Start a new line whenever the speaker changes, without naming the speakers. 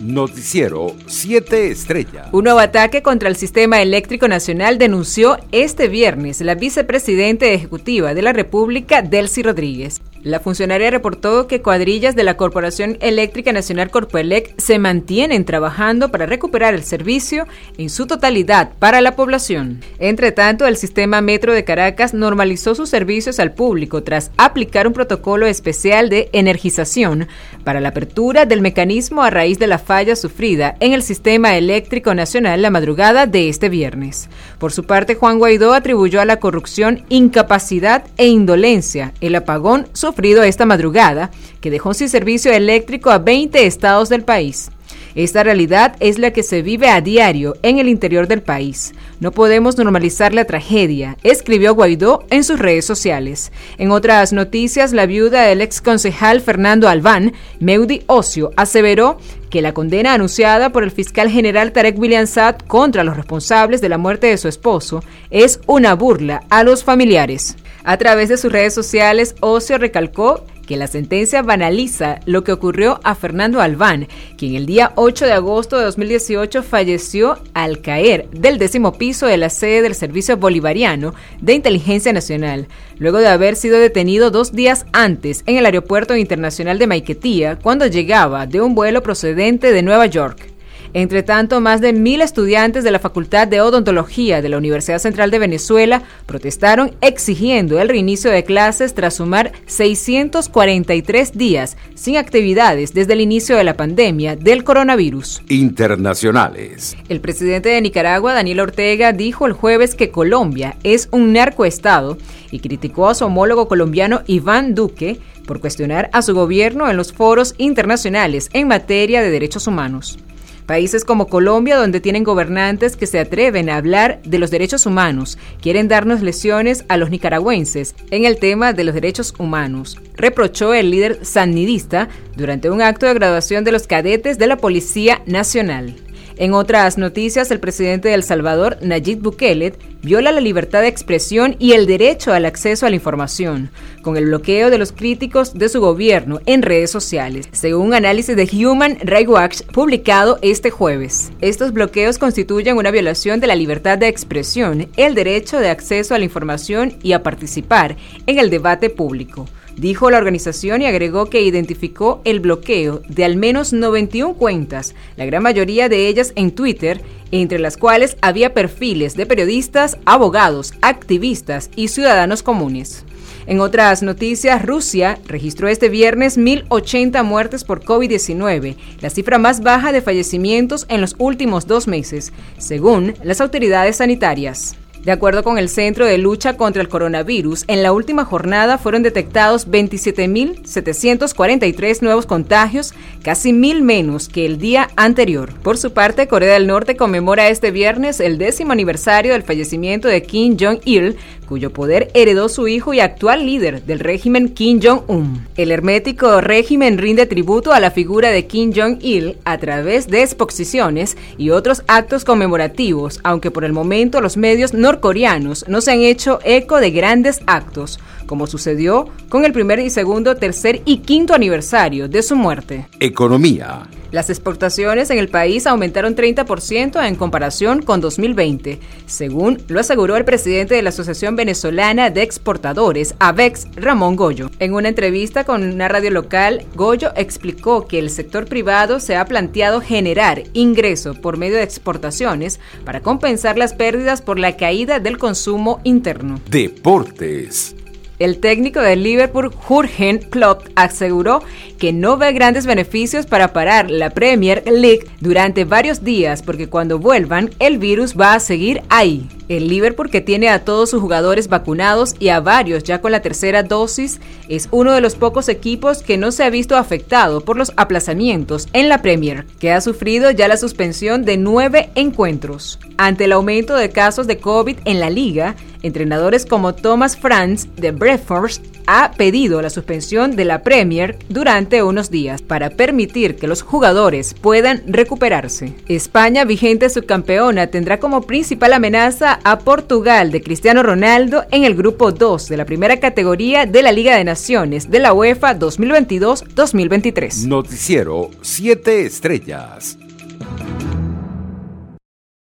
Noticiero 7 Estrella.
Un nuevo ataque contra el sistema eléctrico nacional denunció este viernes la vicepresidenta ejecutiva de la República, Delcy Rodríguez. La funcionaria reportó que cuadrillas de la Corporación Eléctrica Nacional Corpoelec se mantienen trabajando para recuperar el servicio en su totalidad para la población. Entre tanto, el sistema Metro de Caracas normalizó sus servicios al público tras aplicar un protocolo especial de energización para la apertura del mecanismo a raíz de la falla sufrida en el sistema eléctrico nacional la madrugada de este viernes. Por su parte, Juan Guaidó atribuyó a la corrupción incapacidad e indolencia el apagón sufrido esta madrugada, que dejó sin servicio eléctrico a 20 estados del país. Esta realidad es la que se vive a diario en el interior del país. No podemos normalizar la tragedia, escribió Guaidó en sus redes sociales. En otras noticias, la viuda del ex concejal Fernando Albán, Meudi Ocio, aseveró que la condena anunciada por el fiscal general Tarek William Saad contra los responsables de la muerte de su esposo es una burla a los familiares. A través de sus redes sociales, Ocio recalcó que la sentencia banaliza lo que ocurrió a Fernando Albán, quien el día 8 de agosto de 2018 falleció al caer del décimo piso de la sede del Servicio Bolivariano de Inteligencia Nacional, luego de haber sido detenido dos días antes en el Aeropuerto Internacional de Maiquetía cuando llegaba de un vuelo procedente de Nueva York. Entre tanto, más de mil estudiantes de la Facultad de Odontología de la Universidad Central de Venezuela protestaron exigiendo el reinicio de clases tras sumar 643 días sin actividades desde el inicio de la pandemia del coronavirus.
Internacionales.
El presidente de Nicaragua, Daniel Ortega, dijo el jueves que Colombia es un narcoestado y criticó a su homólogo colombiano Iván Duque por cuestionar a su gobierno en los foros internacionales en materia de derechos humanos. Países como Colombia, donde tienen gobernantes que se atreven a hablar de los derechos humanos, quieren darnos lesiones a los nicaragüenses en el tema de los derechos humanos, reprochó el líder sanidista durante un acto de graduación de los cadetes de la Policía Nacional. En otras noticias, el presidente de El Salvador, Nayib Bukele, viola la libertad de expresión y el derecho al acceso a la información, con el bloqueo de los críticos de su gobierno en redes sociales, según un análisis de Human Rights Watch publicado este jueves. Estos bloqueos constituyen una violación de la libertad de expresión, el derecho de acceso a la información y a participar en el debate público dijo la organización y agregó que identificó el bloqueo de al menos 91 cuentas, la gran mayoría de ellas en Twitter, entre las cuales había perfiles de periodistas, abogados, activistas y ciudadanos comunes. En otras noticias, Rusia registró este viernes 1.080 muertes por COVID-19, la cifra más baja de fallecimientos en los últimos dos meses, según las autoridades sanitarias. De acuerdo con el Centro de Lucha contra el Coronavirus, en la última jornada fueron detectados 27.743 nuevos contagios, casi mil menos que el día anterior. Por su parte, Corea del Norte conmemora este viernes el décimo aniversario del fallecimiento de Kim Jong-il, cuyo poder heredó su hijo y actual líder del régimen Kim Jong-un. El hermético régimen rinde tributo a la figura de Kim Jong-il a través de exposiciones y otros actos conmemorativos, aunque por el momento los medios norcoreanos no se han hecho eco de grandes actos, como sucedió con el primer y segundo, tercer y quinto aniversario de su muerte.
Economía.
Las exportaciones en el país aumentaron 30% en comparación con 2020, según lo aseguró el presidente de la Asociación Venezolana de Exportadores, AVEX, Ramón Goyo. En una entrevista con una radio local, Goyo explicó que el sector privado se ha planteado generar ingreso por medio de exportaciones para compensar las pérdidas por la caída del consumo interno.
Deportes.
El técnico del Liverpool, Jurgen Klopp, aseguró que no ve grandes beneficios para parar la Premier League durante varios días porque cuando vuelvan el virus va a seguir ahí. El Liverpool, que tiene a todos sus jugadores vacunados y a varios ya con la tercera dosis, es uno de los pocos equipos que no se ha visto afectado por los aplazamientos en la Premier, que ha sufrido ya la suspensión de nueve encuentros. Ante el aumento de casos de COVID en la liga, Entrenadores como Thomas Franz de Brentford ha pedido la suspensión de la Premier durante unos días para permitir que los jugadores puedan recuperarse. España, vigente subcampeona, tendrá como principal amenaza a Portugal de Cristiano Ronaldo en el grupo 2 de la primera categoría de la Liga de Naciones de la UEFA 2022-2023.
Noticiero 7 Estrellas.